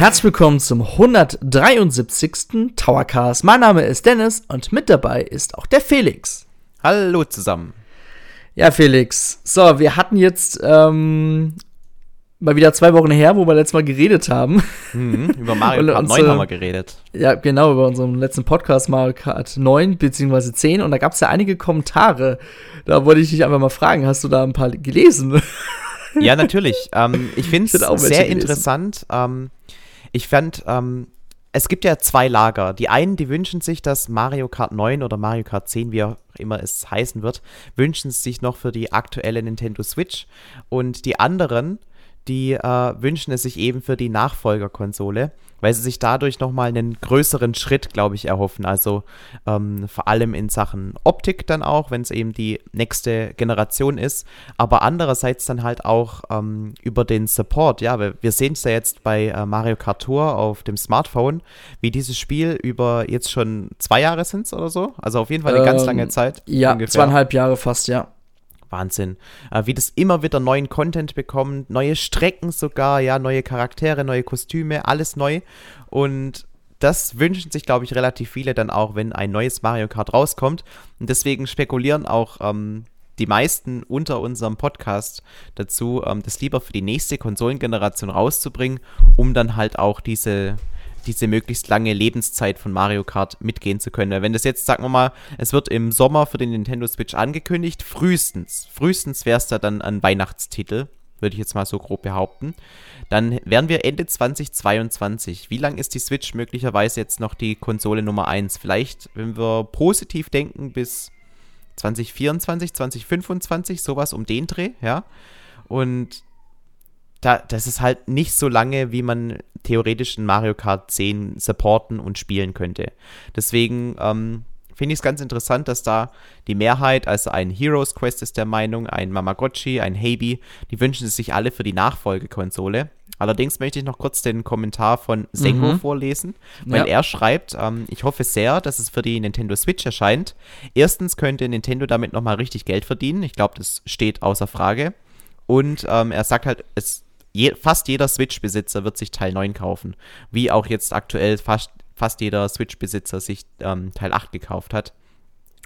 Herzlich willkommen zum 173. Towercast. Mein Name ist Dennis und mit dabei ist auch der Felix. Hallo zusammen. Ja, Felix. So, wir hatten jetzt ähm, mal wieder zwei Wochen her, wo wir letztes Mal geredet haben. Mhm, über Mario Kart 9 haben wir geredet. Ja, genau, über unseren letzten Podcast Mario Kart 9 bzw. 10. Und da gab es ja einige Kommentare. Da wollte ich dich einfach mal fragen, hast du da ein paar gelesen? Ja, natürlich. ähm, ich finde es sehr gelesen. interessant. Ähm, ich fand, ähm, es gibt ja zwei Lager. Die einen, die wünschen sich, dass Mario Kart 9 oder Mario Kart 10, wie auch immer es heißen wird, wünschen sich noch für die aktuelle Nintendo Switch. Und die anderen, die äh, wünschen es sich eben für die Nachfolgerkonsole, weil sie sich dadurch nochmal einen größeren Schritt, glaube ich, erhoffen. Also ähm, vor allem in Sachen Optik dann auch, wenn es eben die nächste Generation ist, aber andererseits dann halt auch ähm, über den Support. Ja, wir, wir sehen es ja jetzt bei äh, Mario Kart Tour auf dem Smartphone, wie dieses Spiel über jetzt schon zwei Jahre sind oder so. Also auf jeden Fall eine ähm, ganz lange Zeit. Ja, ungefähr. zweieinhalb Jahre fast, ja. Wahnsinn. Äh, wie das immer wieder neuen Content bekommt, neue Strecken sogar, ja, neue Charaktere, neue Kostüme, alles neu. Und das wünschen sich, glaube ich, relativ viele dann auch, wenn ein neues Mario Kart rauskommt. Und deswegen spekulieren auch ähm, die meisten unter unserem Podcast dazu, ähm, das lieber für die nächste Konsolengeneration rauszubringen, um dann halt auch diese diese möglichst lange Lebenszeit von Mario Kart mitgehen zu können. Wenn das jetzt, sagen wir mal, es wird im Sommer für den Nintendo Switch angekündigt, frühestens, frühestens wäre es da dann ein Weihnachtstitel, würde ich jetzt mal so grob behaupten. Dann wären wir Ende 2022. Wie lang ist die Switch möglicherweise jetzt noch die Konsole Nummer 1? Vielleicht, wenn wir positiv denken, bis 2024, 2025, sowas um den Dreh, ja. Und da, das ist halt nicht so lange, wie man theoretisch in Mario Kart 10 supporten und spielen könnte. Deswegen ähm, finde ich es ganz interessant, dass da die Mehrheit, also ein Heroes Quest ist der Meinung, ein Mamagotchi, ein Heibi, die wünschen es sich alle für die Nachfolgekonsole. Allerdings möchte ich noch kurz den Kommentar von Sengo mhm. vorlesen, weil ja. er schreibt, ähm, ich hoffe sehr, dass es für die Nintendo Switch erscheint. Erstens könnte Nintendo damit nochmal richtig Geld verdienen. Ich glaube, das steht außer Frage. Und ähm, er sagt halt, es je, fast jeder Switch-Besitzer wird sich Teil 9 kaufen. Wie auch jetzt aktuell fast, fast jeder Switch-Besitzer sich ähm, Teil 8 gekauft hat.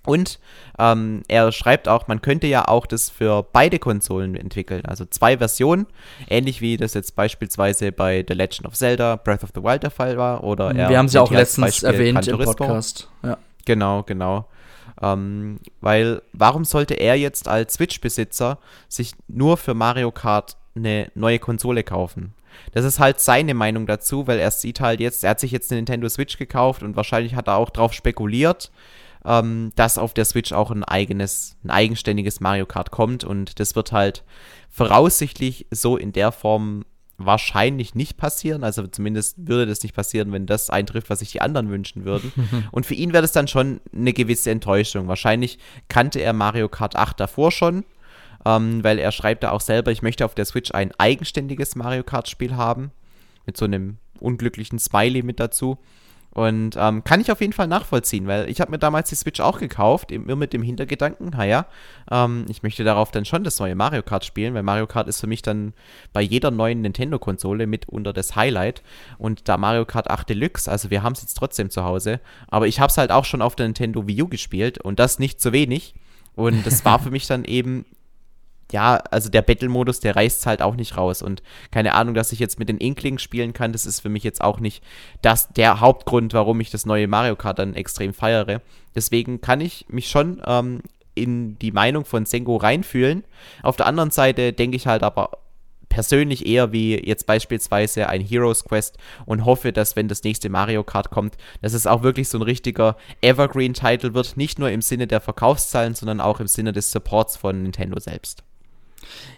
Und ähm, er schreibt auch, man könnte ja auch das für beide Konsolen entwickeln, also zwei Versionen, ähnlich wie das jetzt beispielsweise bei The Legend of Zelda Breath of the Wild der Fall war. Oder er Wir haben sie auch letztens erwähnt im Podcast. Ja. Genau, genau. Ähm, weil warum sollte er jetzt als Switch-Besitzer sich nur für Mario Kart eine neue Konsole kaufen. Das ist halt seine Meinung dazu, weil er sieht halt jetzt, er hat sich jetzt eine Nintendo Switch gekauft und wahrscheinlich hat er auch drauf spekuliert, ähm, dass auf der Switch auch ein eigenes, ein eigenständiges Mario Kart kommt und das wird halt voraussichtlich so in der Form wahrscheinlich nicht passieren. Also zumindest würde das nicht passieren, wenn das eintrifft, was sich die anderen wünschen würden. und für ihn wäre das dann schon eine gewisse Enttäuschung. Wahrscheinlich kannte er Mario Kart 8 davor schon ähm, weil er schreibt da auch selber, ich möchte auf der Switch ein eigenständiges Mario Kart-Spiel haben, mit so einem unglücklichen Smiley mit dazu. Und ähm, kann ich auf jeden Fall nachvollziehen, weil ich habe mir damals die Switch auch gekauft, immer mit dem Hintergedanken, naja, ähm, ich möchte darauf dann schon das neue Mario Kart spielen, weil Mario Kart ist für mich dann bei jeder neuen Nintendo-Konsole mit unter das Highlight. Und da Mario Kart 8 Deluxe, also wir haben es jetzt trotzdem zu Hause, aber ich habe es halt auch schon auf der Nintendo Wii U gespielt und das nicht zu wenig. Und das war für mich dann eben ja, also der Battle-Modus, der reißt halt auch nicht raus. Und keine Ahnung, dass ich jetzt mit den Inklingen spielen kann, das ist für mich jetzt auch nicht das, der Hauptgrund, warum ich das neue Mario Kart dann extrem feiere. Deswegen kann ich mich schon ähm, in die Meinung von Sengo reinfühlen. Auf der anderen Seite denke ich halt aber persönlich eher wie jetzt beispielsweise ein Heroes Quest und hoffe, dass wenn das nächste Mario Kart kommt, dass es auch wirklich so ein richtiger Evergreen-Title wird, nicht nur im Sinne der Verkaufszahlen, sondern auch im Sinne des Supports von Nintendo selbst.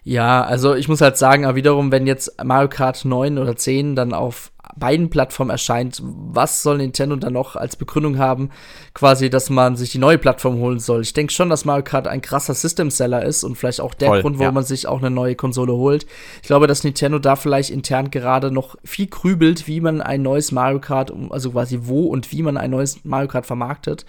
Ja, also ich muss halt sagen, aber wiederum, wenn jetzt Mario Kart 9 oder 10 dann auf beiden Plattformen erscheint, was soll Nintendo dann noch als Begründung haben, quasi, dass man sich die neue Plattform holen soll? Ich denke schon, dass Mario Kart ein krasser System-Seller ist und vielleicht auch der Voll, Grund, warum ja. man sich auch eine neue Konsole holt. Ich glaube, dass Nintendo da vielleicht intern gerade noch viel grübelt, wie man ein neues Mario Kart, also quasi wo und wie man ein neues Mario Kart vermarktet.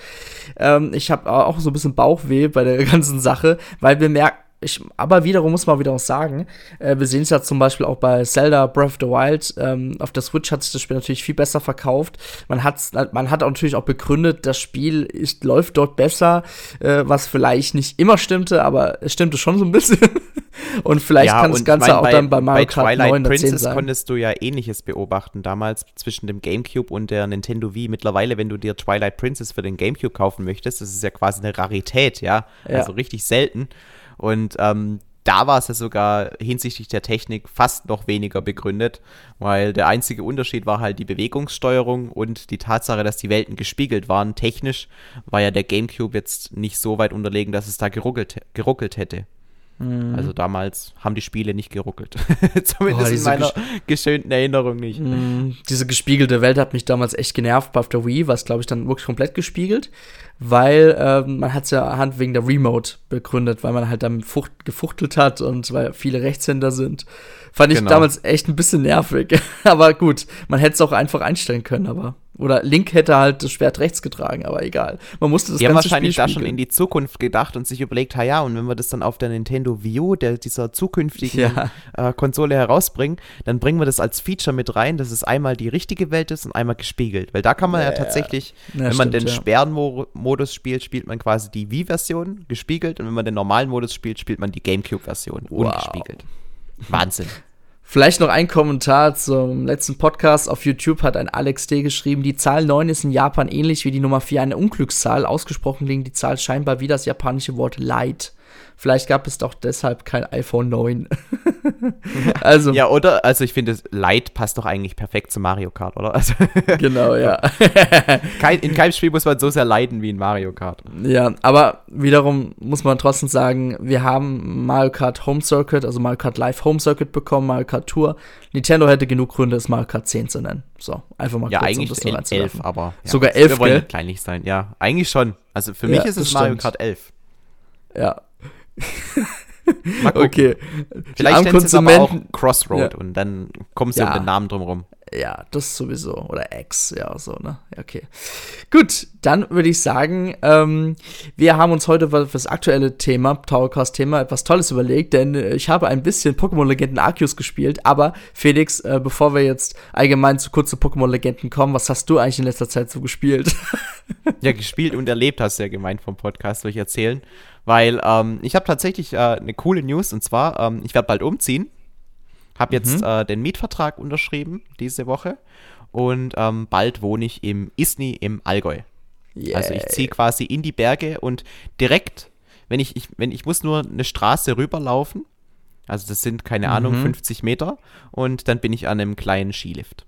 Ähm, ich habe auch so ein bisschen Bauchweh bei der ganzen Sache, weil wir merken, ich, aber wiederum muss man wieder auch sagen, äh, wir sehen es ja zum Beispiel auch bei Zelda Breath of the Wild. Ähm, auf der Switch hat sich das Spiel natürlich viel besser verkauft. Man, hat's, man hat auch natürlich auch begründet, das Spiel ist, läuft dort besser, äh, was vielleicht nicht immer stimmte, aber es stimmte schon so ein bisschen. und vielleicht ja, kann das Ganze ich mein, auch bei, dann bei Mario Kart Twilight 9 Princess sein. konntest du ja ähnliches beobachten damals zwischen dem GameCube und der Nintendo Wii. Mittlerweile, wenn du dir Twilight Princess für den GameCube kaufen möchtest, das ist ja quasi eine Rarität, ja, ja. also richtig selten. Und ähm, da war es ja sogar hinsichtlich der Technik fast noch weniger begründet, weil der einzige Unterschied war halt die Bewegungssteuerung und die Tatsache, dass die Welten gespiegelt waren. Technisch war ja der GameCube jetzt nicht so weit unterlegen, dass es da geruckelt, geruckelt hätte. Mhm. Also damals haben die Spiele nicht geruckelt. Zumindest oh, in meiner geschönten Erinnerung nicht. Mhm. Diese gespiegelte Welt hat mich damals echt genervt. Bei der Wii war es, glaube ich, dann wirklich komplett gespiegelt, weil ähm, man hat es ja Hand wegen der Remote begründet, weil man halt fucht, gefuchtelt hat und weil viele Rechtshänder sind. Fand ich genau. damals echt ein bisschen nervig. aber gut, man hätte es auch einfach einstellen können, aber oder Link hätte halt das Schwert rechts getragen, aber egal. Man musste das Die ganze haben wahrscheinlich Spiel da schon in die Zukunft gedacht und sich überlegt, ja, und wenn wir das dann auf der Nintendo Wii U, der, dieser zukünftigen ja. äh, Konsole herausbringen, dann bringen wir das als Feature mit rein, dass es einmal die richtige Welt ist und einmal gespiegelt. Weil da kann man ja, ja tatsächlich, ja. wenn man den Sperrenmodus spielt, spielt man quasi die Wii-Version gespiegelt und wenn man den normalen Modus spielt, spielt man die GameCube-Version wow. ungespiegelt. Wahnsinn. Vielleicht noch ein Kommentar zum letzten Podcast. Auf YouTube hat ein Alex D. geschrieben, die Zahl 9 ist in Japan ähnlich wie die Nummer 4 eine Unglückszahl. Ausgesprochen liegen die Zahl scheinbar wie das japanische Wort Light. Vielleicht gab es doch deshalb kein iPhone 9. also. Ja, oder? Also ich finde, Light passt doch eigentlich perfekt zu Mario Kart, oder? Also genau, ja. Kein, in keinem Spiel muss man so sehr leiden wie in Mario Kart. Ja, aber wiederum muss man trotzdem sagen, wir haben Mario Kart Home Circuit, also Mario Kart Live Home Circuit bekommen, Mario Kart Tour. Nintendo hätte genug Gründe, es Mario Kart 10 zu nennen. So, einfach mal ja, kurz, eigentlich um das 11, aber ja, sogar 11, wir wollen kleinlich sein. Ja, eigentlich schon. Also für mich ist es Mario Kart 11. Ja, okay. Vielleicht nennt es aber auch Crossroad ja. und dann kommst du ja. um den Namen drumherum. Ja, das sowieso. Oder X, ja, so, ne? Okay. Gut, dann würde ich sagen, ähm, wir haben uns heute für das aktuelle Thema, Towercast-Thema, etwas Tolles überlegt, denn äh, ich habe ein bisschen Pokémon-Legenden Arceus gespielt, aber Felix, äh, bevor wir jetzt allgemein zu kurzen Pokémon-Legenden kommen, was hast du eigentlich in letzter Zeit so gespielt? ja, gespielt und erlebt hast du ja gemeint vom Podcast durch Erzählen. Weil ähm, ich habe tatsächlich äh, eine coole News und zwar, ähm, ich werde bald umziehen. Habe jetzt mhm. äh, den Mietvertrag unterschrieben diese Woche und ähm, bald wohne ich im Isny im Allgäu. Yeah. Also ich ziehe quasi in die Berge und direkt, wenn ich, ich, wenn ich muss nur eine Straße rüberlaufen, also das sind keine mhm. Ahnung 50 Meter und dann bin ich an einem kleinen Skilift.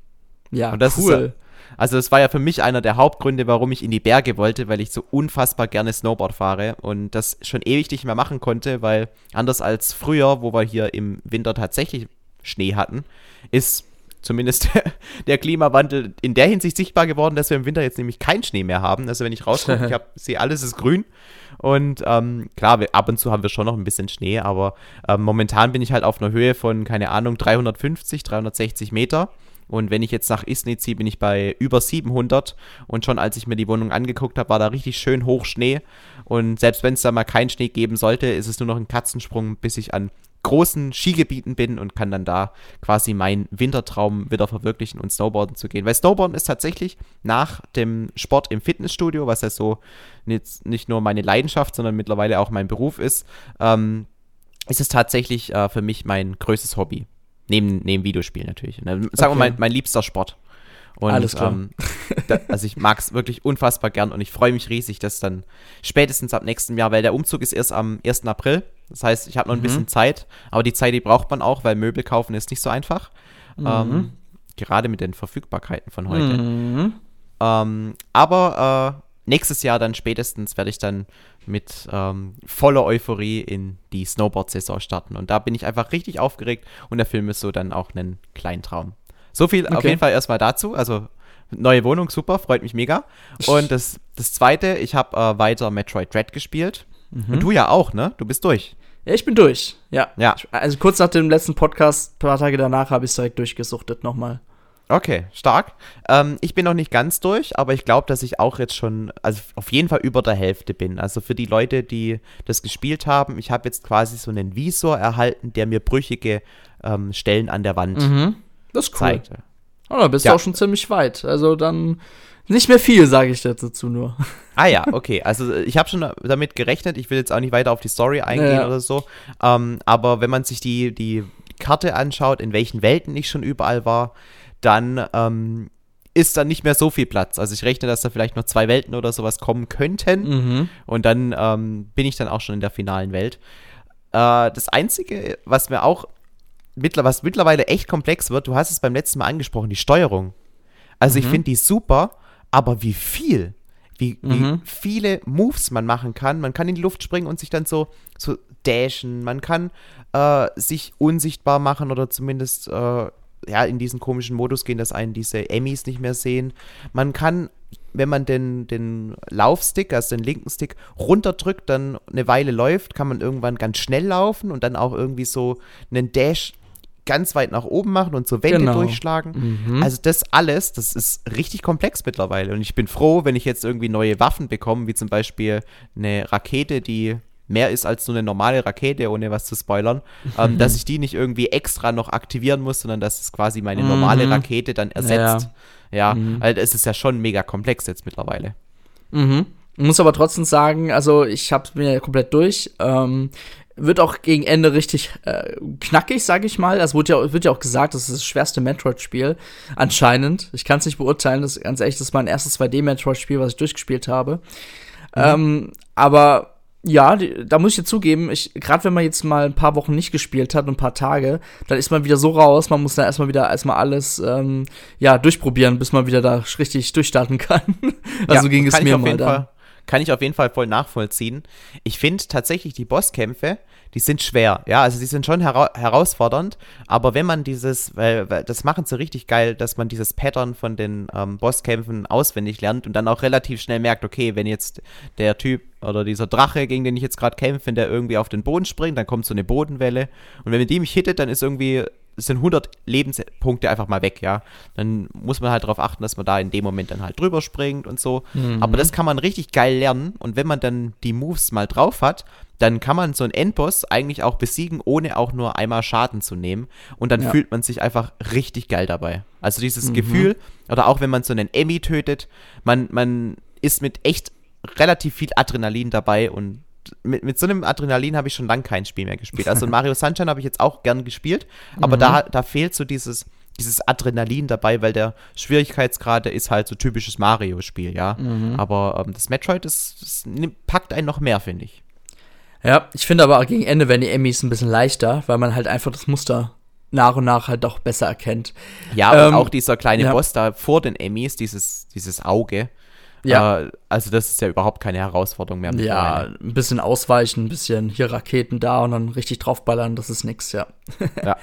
Ja, und das cool. Ist, also es war ja für mich einer der Hauptgründe, warum ich in die Berge wollte, weil ich so unfassbar gerne Snowboard fahre und das schon ewig nicht mehr machen konnte, weil anders als früher, wo wir hier im Winter tatsächlich Schnee hatten, ist zumindest der Klimawandel in der Hinsicht sichtbar geworden, dass wir im Winter jetzt nämlich keinen Schnee mehr haben. Also wenn ich rausgucke, ich sehe alles ist grün und ähm, klar, wir, ab und zu haben wir schon noch ein bisschen Schnee, aber ähm, momentan bin ich halt auf einer Höhe von, keine Ahnung, 350, 360 Meter und wenn ich jetzt nach Isny ziehe, bin ich bei über 700. Und schon als ich mir die Wohnung angeguckt habe, war da richtig schön hoch Schnee. Und selbst wenn es da mal keinen Schnee geben sollte, ist es nur noch ein Katzensprung, bis ich an großen Skigebieten bin und kann dann da quasi meinen Wintertraum wieder verwirklichen und Snowboarden zu gehen. Weil Snowboarden ist tatsächlich nach dem Sport im Fitnessstudio, was ja so nicht, nicht nur meine Leidenschaft, sondern mittlerweile auch mein Beruf ist, ähm, ist es tatsächlich äh, für mich mein größtes Hobby. Neben, neben Videospielen natürlich. Sagen okay. wir mal, mein liebster Sport. Und, Alles klar. Ähm, da, also ich mag es wirklich unfassbar gern und ich freue mich riesig, dass dann spätestens ab nächstem Jahr, weil der Umzug ist erst am 1. April. Das heißt, ich habe noch ein mhm. bisschen Zeit, aber die Zeit, die braucht man auch, weil Möbel kaufen ist nicht so einfach. Mhm. Ähm, gerade mit den Verfügbarkeiten von heute. Mhm. Ähm, aber äh, nächstes Jahr dann spätestens werde ich dann mit ähm, voller Euphorie in die Snowboard-Saison starten. Und da bin ich einfach richtig aufgeregt und der Film ist so dann auch ein Traum. So viel okay. auf jeden Fall erstmal dazu. Also neue Wohnung, super, freut mich mega. Und das, das zweite, ich habe äh, weiter Metroid Dread gespielt. Mhm. Und du ja auch, ne? Du bist durch. Ja, ich bin durch. Ja. ja. Also kurz nach dem letzten Podcast, ein paar Tage danach, habe ich es direkt durchgesuchtet nochmal. Okay, stark. Ähm, ich bin noch nicht ganz durch, aber ich glaube, dass ich auch jetzt schon, also auf jeden Fall über der Hälfte bin. Also für die Leute, die das gespielt haben, ich habe jetzt quasi so einen Visor erhalten, der mir brüchige ähm, Stellen an der Wand Mhm. Das ist cool. zeigt. Oh, da bist Ja. du auch schon ziemlich weit. Also dann nicht mehr viel, sage ich dazu nur. Ah ja, okay. Also ich habe schon damit gerechnet. Ich will jetzt auch nicht weiter auf die Story eingehen Ja. oder so. Ähm, aber wenn man sich die, die Karte anschaut, in welchen Welten ich schon überall war, dann ähm, ist da nicht mehr so viel Platz. Also ich rechne, dass da vielleicht noch zwei Welten oder sowas kommen könnten. Mhm. Und dann ähm, bin ich dann auch schon in der finalen Welt. Äh, das Einzige, was mir auch mittler was mittlerweile echt komplex wird, du hast es beim letzten Mal angesprochen, die Steuerung. Also ich Mhm. finde die super, aber wie viel? Wie, wie Mhm. viele Moves man machen kann. Man kann in die Luft springen und sich dann so, so dashen. Man kann äh, sich unsichtbar machen oder zumindest äh, ja, in diesen komischen Modus gehen, dass einen diese Emmys nicht mehr sehen. Man kann, wenn man den, den Laufstick, also den linken Stick, runterdrückt, dann eine Weile läuft, kann man irgendwann ganz schnell laufen und dann auch irgendwie so einen Dash ganz weit nach oben machen und so Wände Genau. durchschlagen. Mhm. Also das alles, das ist richtig komplex mittlerweile. Und ich bin froh, wenn ich jetzt irgendwie neue Waffen bekomme, wie zum Beispiel eine Rakete, die mehr ist als nur eine normale Rakete, ohne was zu spoilern, ähm, dass ich die nicht irgendwie extra noch aktivieren muss, sondern dass es quasi meine normale Mhm. Rakete dann ersetzt. Ja, Mhm. weil es ist ja schon mega komplex jetzt mittlerweile. Mhm. Ich muss aber trotzdem sagen, also ich habe mir komplett durch. Ähm, wird auch gegen Ende richtig äh, knackig, sage ich mal. Es wurde ja, wird ja auch gesagt, das ist das schwerste Metroid-Spiel. Anscheinend. Ich kann es nicht beurteilen. Das ganz ehrlich, das ist mein erstes 2D-Metroid-Spiel, was ich durchgespielt habe. Ähm, aber ja, die, da muss ich dir zugeben, ich, gerade wenn man jetzt mal ein paar Wochen nicht gespielt hat, ein paar Tage, dann ist man wieder so raus, man muss dann erstmal wieder erstmal alles ähm, ja, durchprobieren, bis man wieder da richtig durchstarten kann. also Ja, ging es mir mal da. Fall, Kann ich auf jeden Fall voll nachvollziehen. Ich finde tatsächlich die Bosskämpfe, die sind schwer. Ja, also die sind schon hera herausfordernd, aber wenn man dieses, weil, weil das machen sie richtig geil, dass man dieses Pattern von den ähm, Bosskämpfen auswendig lernt und dann auch relativ schnell merkt, okay, wenn jetzt der Typ oder dieser Drache, gegen den ich jetzt gerade kämpfe, wenn der irgendwie auf den Boden springt, dann kommt so eine Bodenwelle und wenn die mich hittet, dann ist irgendwie sind 100 Lebenspunkte einfach mal weg, ja. Dann muss man halt darauf achten, dass man da in dem Moment dann halt drüber springt und so. Mhm. Aber das kann man richtig geil lernen. Und wenn man dann die Moves mal drauf hat, dann kann man so einen Endboss eigentlich auch besiegen, ohne auch nur einmal Schaden zu nehmen. Und dann Ja. fühlt man sich einfach richtig geil dabei. Also dieses Mhm. Gefühl, oder auch wenn man so einen Emmy tötet, man, man ist mit echt relativ viel Adrenalin dabei und mit, mit so einem Adrenalin habe ich schon lange kein Spiel mehr gespielt. Also Mario Sunshine habe ich jetzt auch gern gespielt, aber Mhm. da, da fehlt so dieses, dieses Adrenalin dabei, weil der Schwierigkeitsgrad der ist halt so typisches Mario-Spiel, ja. Mhm. Aber ähm, das Metroid, das, das packt einen noch mehr, finde ich. Ja, ich finde aber gegen Ende werden die Emmys ein bisschen leichter, weil man halt einfach das Muster nach und nach halt doch besser erkennt. Ja, Ähm, und auch dieser kleine ja. Boss da vor den Emmys, dieses, dieses Auge. Ja. Äh, also das ist ja überhaupt keine Herausforderung mehr. Ja, ein bisschen ausweichen, ein bisschen hier Raketen da und dann richtig draufballern, das ist nix, ja. Ja.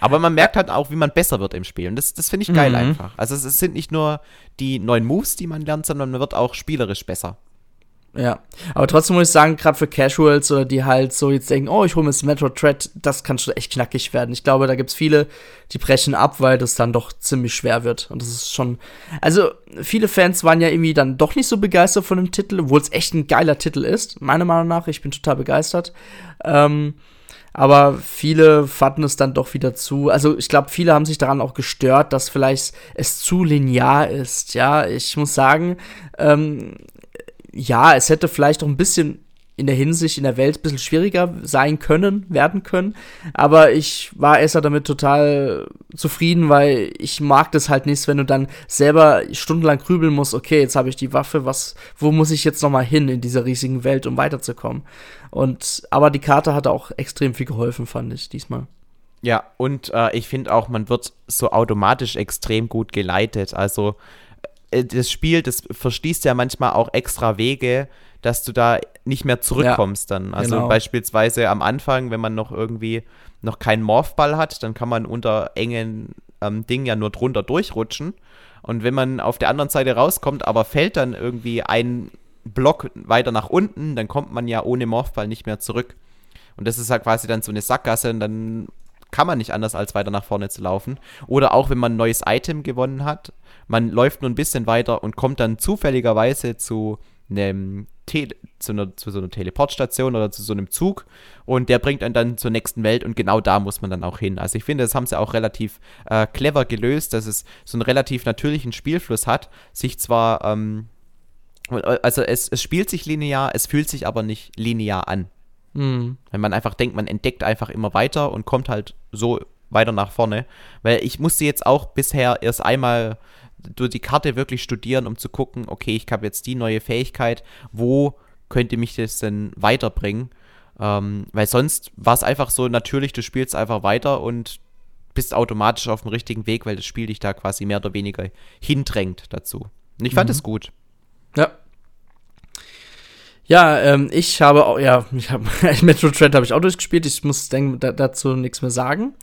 Aber man merkt halt auch, wie man besser wird im Spiel. Und das, das finde ich geil Mhm. einfach. Also es, es sind nicht nur die neuen Moves, die man lernt, sondern man wird auch spielerisch besser. Ja, aber trotzdem muss ich sagen, gerade für Casuals oder die halt so jetzt denken, oh, ich hole mir das Metro Thread, das kann schon echt knackig werden. Ich glaube, da gibt's viele, die brechen ab, weil das dann doch ziemlich schwer wird. Und das ist schon, also viele Fans waren ja irgendwie dann doch nicht so begeistert von dem Titel, obwohl es echt ein geiler Titel ist. Meiner Meinung nach, ich bin total begeistert. Ähm, aber viele fanden es dann doch wieder zu. Also ich glaube, viele haben sich daran auch gestört, dass vielleicht es zu linear ist. Ja, ich muss sagen, ähm, ja, es hätte vielleicht auch ein bisschen in der Hinsicht in der Welt ein bisschen schwieriger sein können, werden können. Aber ich war erst damit total zufrieden, weil ich mag das halt nicht, wenn du dann selber stundenlang grübeln musst, okay, jetzt habe ich die Waffe, was, wo muss ich jetzt nochmal hin in dieser riesigen Welt, um weiterzukommen? Und, aber die Karte hat auch extrem viel geholfen, fand ich diesmal. Ja, und äh, ich finde auch, man wird so automatisch extrem gut geleitet. Also das Spiel, das verschließt ja manchmal auch extra Wege, dass du da nicht mehr zurückkommst dann. Also genau. beispielsweise am Anfang, wenn man noch irgendwie noch keinen Morphball hat, dann kann man unter engen ähm, Dingen ja nur drunter durchrutschen. Und wenn man auf der anderen Seite rauskommt, aber fällt dann irgendwie ein Block weiter nach unten, dann kommt man ja ohne Morphball nicht mehr zurück. Und das ist halt quasi dann so eine Sackgasse und dann kann man nicht anders, als weiter nach vorne zu laufen. Oder auch, wenn man ein neues Item gewonnen hat, man läuft nur ein bisschen weiter und kommt dann zufälligerweise zu einem Tele zu, einer, zu so einer Teleportstation oder zu so einem Zug und der bringt einen dann zur nächsten Welt und genau da muss man dann auch hin. Also ich finde, das haben sie auch relativ äh, clever gelöst, dass es so einen relativ natürlichen Spielfluss hat, sich zwar, ähm, also es, es spielt sich linear, es fühlt sich aber nicht linear an. Mhm. Wenn man einfach denkt, man entdeckt einfach immer weiter und kommt halt so weiter nach vorne. Weil ich musste jetzt auch bisher erst einmal durch die Karte wirklich studieren, um zu gucken, okay, ich habe jetzt die neue Fähigkeit, wo könnte mich das denn weiterbringen? Ähm, weil sonst war es einfach so natürlich, du spielst einfach weiter und bist automatisch auf dem richtigen Weg, weil das Spiel dich da quasi mehr oder weniger hindrängt dazu. Und ich fand es mhm. gut. Ja, ja, ähm, ich habe auch, ja, ich habe Metro Dread habe ich auch durchgespielt. Ich muss denk, da, dazu nichts mehr sagen.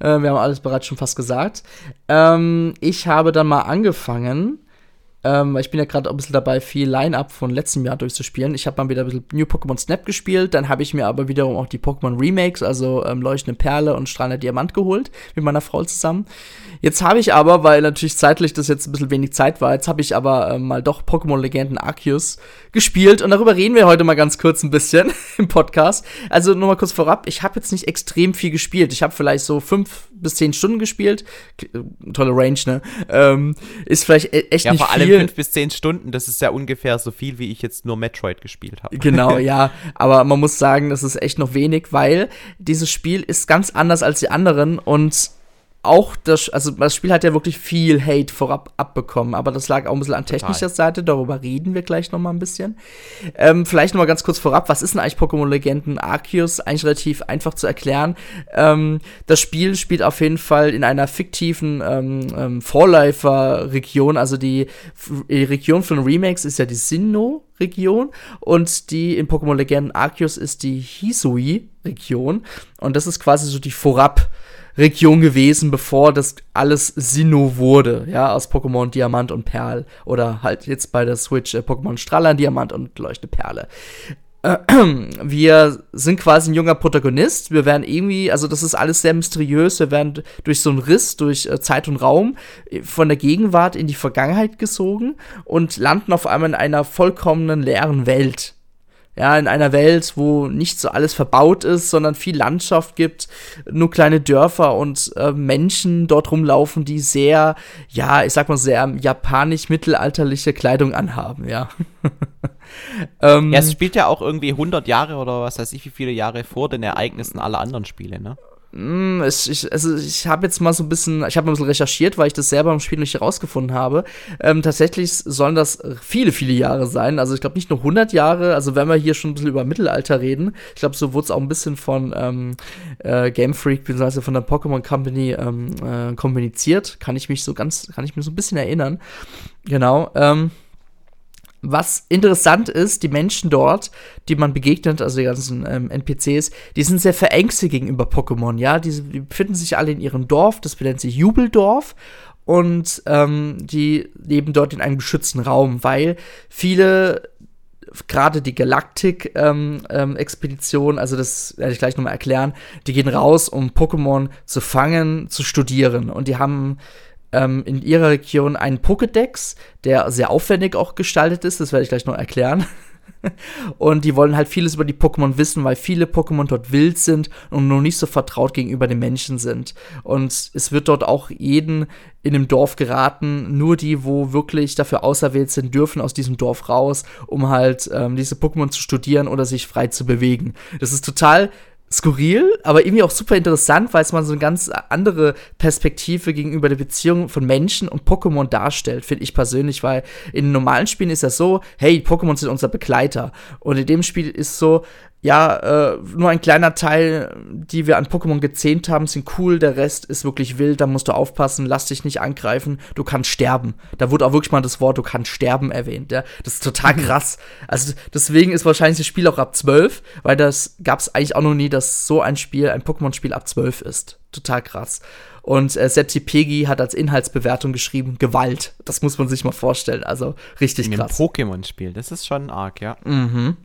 Äh, wir haben alles bereits schon fast gesagt. Ähm, ich habe dann mal angefangen ähm, ich bin ja gerade ein bisschen dabei, viel Line-Up von letztem Jahr durchzuspielen. Ich habe mal wieder ein bisschen New Pokémon Snap gespielt, dann habe ich mir aber wiederum auch die Pokémon Remakes, also ähm, Leuchtende Perle und Strahlender Diamant geholt, mit meiner Frau zusammen. Jetzt habe ich aber, weil natürlich zeitlich das jetzt ein bisschen wenig Zeit war, jetzt habe ich aber ähm, mal doch Pokémon Legenden Arceus gespielt und darüber reden wir heute mal ganz kurz ein bisschen im Podcast. Also nur mal kurz vorab, ich habe jetzt nicht extrem viel gespielt. Ich habe vielleicht so fünf bis zehn Stunden gespielt. Tolle Range, ne? Ähm, ist vielleicht e-, echt ja, nicht viel fünf bis zehn Stunden, das ist ja ungefähr so viel, wie ich jetzt nur Metroid gespielt habe. Genau, ja. Aber man muss sagen, das ist echt noch wenig, weil dieses Spiel ist ganz anders als die anderen und auch das, also das Spiel hat ja wirklich viel Hate vorab abbekommen, aber das lag auch ein bisschen an technischer Total. Seite, darüber reden wir gleich noch mal ein bisschen. Ähm, vielleicht noch mal ganz kurz vorab, was ist denn eigentlich Pokémon Legenden Arceus? Eigentlich relativ einfach zu erklären. Ähm, das Spiel spielt auf jeden Fall in einer fiktiven ähm, ähm Vorläufer-Region, also die, die Region von Remakes ist ja die Sinnoh, Region und die in Pokémon Legenden Arceus ist die Hisui-Region und das ist quasi so die Vorab- Region gewesen, bevor das alles Sinnoh wurde, ja, aus Pokémon Diamant und Perl oder halt jetzt bei der Switch äh, Pokémon Strahler Diamant und Leuchte Perle. Äh, wir sind quasi ein junger Protagonist. Wir werden irgendwie, also das ist alles sehr mysteriös. Wir werden durch so einen Riss, durch äh, Zeit und Raum äh, von der Gegenwart in die Vergangenheit gesogen und landen auf einmal in einer vollkommenen leeren Welt ja, in einer Welt, wo nicht so alles verbaut ist, sondern viel Landschaft gibt, nur kleine Dörfer und äh, Menschen dort rumlaufen, die sehr, ja, ich sag mal, sehr japanisch-mittelalterliche Kleidung anhaben, ja. ähm, ja, es spielt ja auch irgendwie 100 Jahre oder was weiß ich, wie viele Jahre vor den Ereignissen aller anderen Spiele, ne? Mm, ich, also ich habe jetzt mal so ein bisschen, ich habe ein bisschen recherchiert, weil ich das selber im Spiel nicht herausgefunden habe. Ähm, tatsächlich sollen das viele, viele Jahre sein. Also ich glaube nicht nur 100 Jahre. Also wenn wir hier schon ein bisschen über Mittelalter reden, ich glaube, so wurde es auch ein bisschen von ähm, äh, Game Freak bzw. von der Pokémon Company ähm, äh, kommuniziert. Kann ich mich so ganz, kann ich mir so ein bisschen erinnern. Genau. Ähm, was interessant ist, die Menschen dort, die man begegnet, also die ganzen ähm, NPCs, die sind sehr verängstigt gegenüber Pokémon, ja. Die, die, befinden sich alle in ihrem Dorf, das benennt sich Jubeldorf. Und ähm, die leben dort in einem geschützten Raum, weil viele gerade die Galaktik-Expedition, ähm, ähm, also das werde ich gleich nochmal erklären, die gehen raus, um Pokémon zu fangen, zu studieren. Und die haben ähm, in ihrer Region einen Pokédex, der sehr aufwendig auch gestaltet ist. Das werde ich gleich noch erklären. und die wollen halt vieles über die Pokémon wissen, weil viele Pokémon dort wild sind und noch nicht so vertraut gegenüber den Menschen sind. Und es wird dort auch jeden in dem Dorf geraten, nur die, wo wirklich dafür auserwählt sind, dürfen aus diesem Dorf raus, um halt ähm, diese Pokémon zu studieren oder sich frei zu bewegen. Das ist total skurril, aber irgendwie auch super interessant, weil es mal so eine ganz andere Perspektive gegenüber der Beziehung von Menschen und Pokémon darstellt, finde ich persönlich, weil in normalen Spielen ist das so, hey, Pokémon sind unser Begleiter. Und in dem Spiel ist so, ja, äh, nur ein kleiner Teil, die wir an Pokémon gezähmt haben, sind cool, der Rest ist wirklich wild, da musst du aufpassen, lass dich nicht angreifen, du kannst sterben. Da wurde auch wirklich mal das Wort, du kannst sterben erwähnt, ja. Das ist total mhm. krass. Also deswegen ist wahrscheinlich das Spiel auch ab 12, weil das gab es eigentlich auch noch nie, dass so ein Spiel, ein Pokémon-Spiel ab 12 ist. Total krass. Und äh, selbst die Peggy hat als Inhaltsbewertung geschrieben, Gewalt. Das muss man sich mal vorstellen. Also richtig In krass. Pokémon-Spiel, das ist schon arg, ja. Mhm.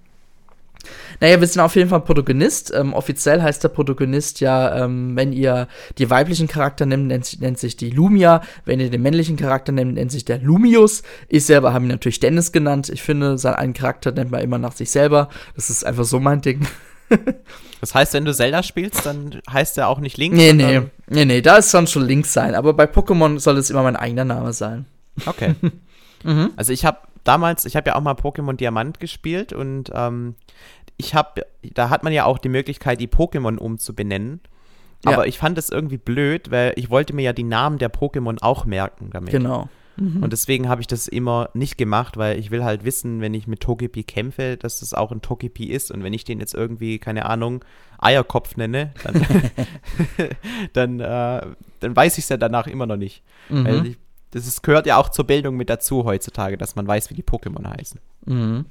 Naja, wir sind auf jeden Fall Protagonist. Ähm, offiziell heißt der Protagonist ja, ähm, wenn ihr die weiblichen Charakter nimmt, nennt, nennt, sich die Lumia. Wenn ihr den männlichen Charakter nimmt, nennt sich der Lumius. Ich selber habe ihn natürlich Dennis genannt. Ich finde, seinen einen Charakter nennt man immer nach sich selber. Das ist einfach so mein Ding. das heißt, wenn du Zelda spielst, dann heißt er auch nicht Link? Nee, nee, nee, nee, da ist dann schon Link sein. Aber bei Pokémon soll es immer mein eigener Name sein. Okay. mhm. Also ich habe damals, ich habe ja auch mal Pokémon Diamant gespielt und ähm, ich habe, da hat man ja auch die Möglichkeit, die Pokémon umzubenennen. Ja. Aber ich fand es irgendwie blöd, weil ich wollte mir ja die Namen der Pokémon auch merken damit. Genau. Mhm. Und deswegen habe ich das immer nicht gemacht, weil ich will halt wissen, wenn ich mit Togepi kämpfe, dass das auch ein Togepi ist. Und wenn ich den jetzt irgendwie, keine Ahnung, Eierkopf nenne, dann, dann, äh, dann weiß ich es ja danach immer noch nicht. Mhm. Weil ich, das ist, gehört ja auch zur Bildung mit dazu heutzutage, dass man weiß, wie die Pokémon heißen. Mhm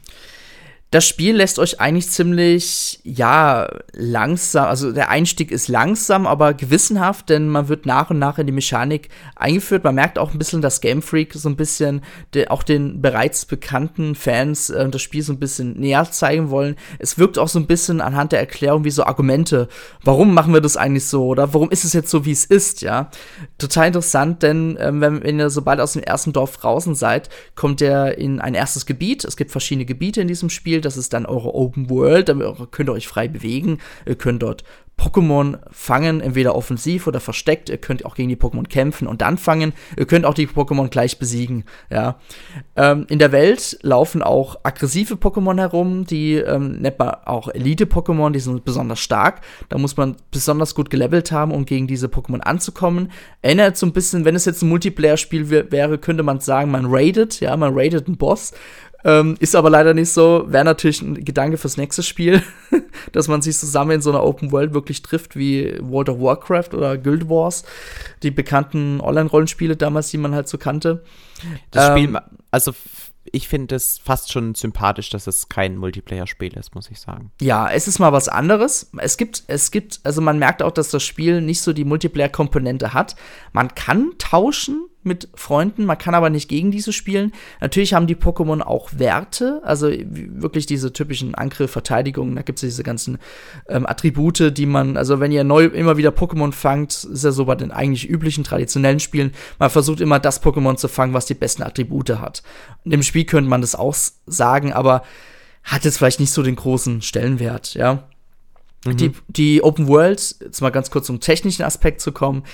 das Spiel lässt euch eigentlich ziemlich, ja, langsam, also der Einstieg ist langsam, aber gewissenhaft, denn man wird nach und nach in die Mechanik eingeführt. Man merkt auch ein bisschen, dass Game Freak so ein bisschen de, auch den bereits bekannten Fans äh, das Spiel so ein bisschen näher zeigen wollen. Es wirkt auch so ein bisschen anhand der Erklärung wie so Argumente. Warum machen wir das eigentlich so? Oder warum ist es jetzt so, wie es ist? Ja, total interessant, denn ähm, wenn, wenn ihr sobald aus dem ersten Dorf draußen seid, kommt ihr in ein erstes Gebiet. Es gibt verschiedene Gebiete in diesem Spiel das ist dann eure Open World, damit könnt ihr euch frei bewegen. Ihr könnt dort Pokémon fangen, entweder offensiv oder versteckt. Ihr könnt auch gegen die Pokémon kämpfen und dann fangen. Ihr könnt auch die Pokémon gleich besiegen. Ja. Ähm, in der Welt laufen auch aggressive Pokémon herum, die ähm, nennt man auch Elite-Pokémon, die sind besonders stark. Da muss man besonders gut gelevelt haben, um gegen diese Pokémon anzukommen. Erinnert so ein bisschen, wenn es jetzt ein Multiplayer-Spiel wäre, könnte man sagen, man raidet, ja, man raidet einen Boss. Ähm, ist aber leider nicht so. Wäre natürlich ein Gedanke fürs nächste Spiel, dass man sich zusammen in so einer Open World wirklich trifft wie World of Warcraft oder Guild Wars, die bekannten Online-Rollenspiele damals, die man halt so kannte. Das ähm, Spiel, also ich finde es fast schon sympathisch, dass es kein Multiplayer-Spiel ist, muss ich sagen. Ja, es ist mal was anderes. Es gibt, es gibt, also man merkt auch, dass das Spiel nicht so die Multiplayer-Komponente hat. Man kann tauschen mit Freunden, man kann aber nicht gegen diese spielen. Natürlich haben die Pokémon auch Werte, also wirklich diese typischen Angriff, Verteidigung, da gibt es diese ganzen ähm, Attribute, die man, also wenn ihr neu immer wieder Pokémon fangt, ist ja so bei den eigentlich üblichen traditionellen Spielen, man versucht immer das Pokémon zu fangen, was die besten Attribute hat. In dem Spiel könnte man das auch sagen, aber hat jetzt vielleicht nicht so den großen Stellenwert, ja. Mhm. Die, die Open World, jetzt mal ganz kurz zum technischen Aspekt zu kommen,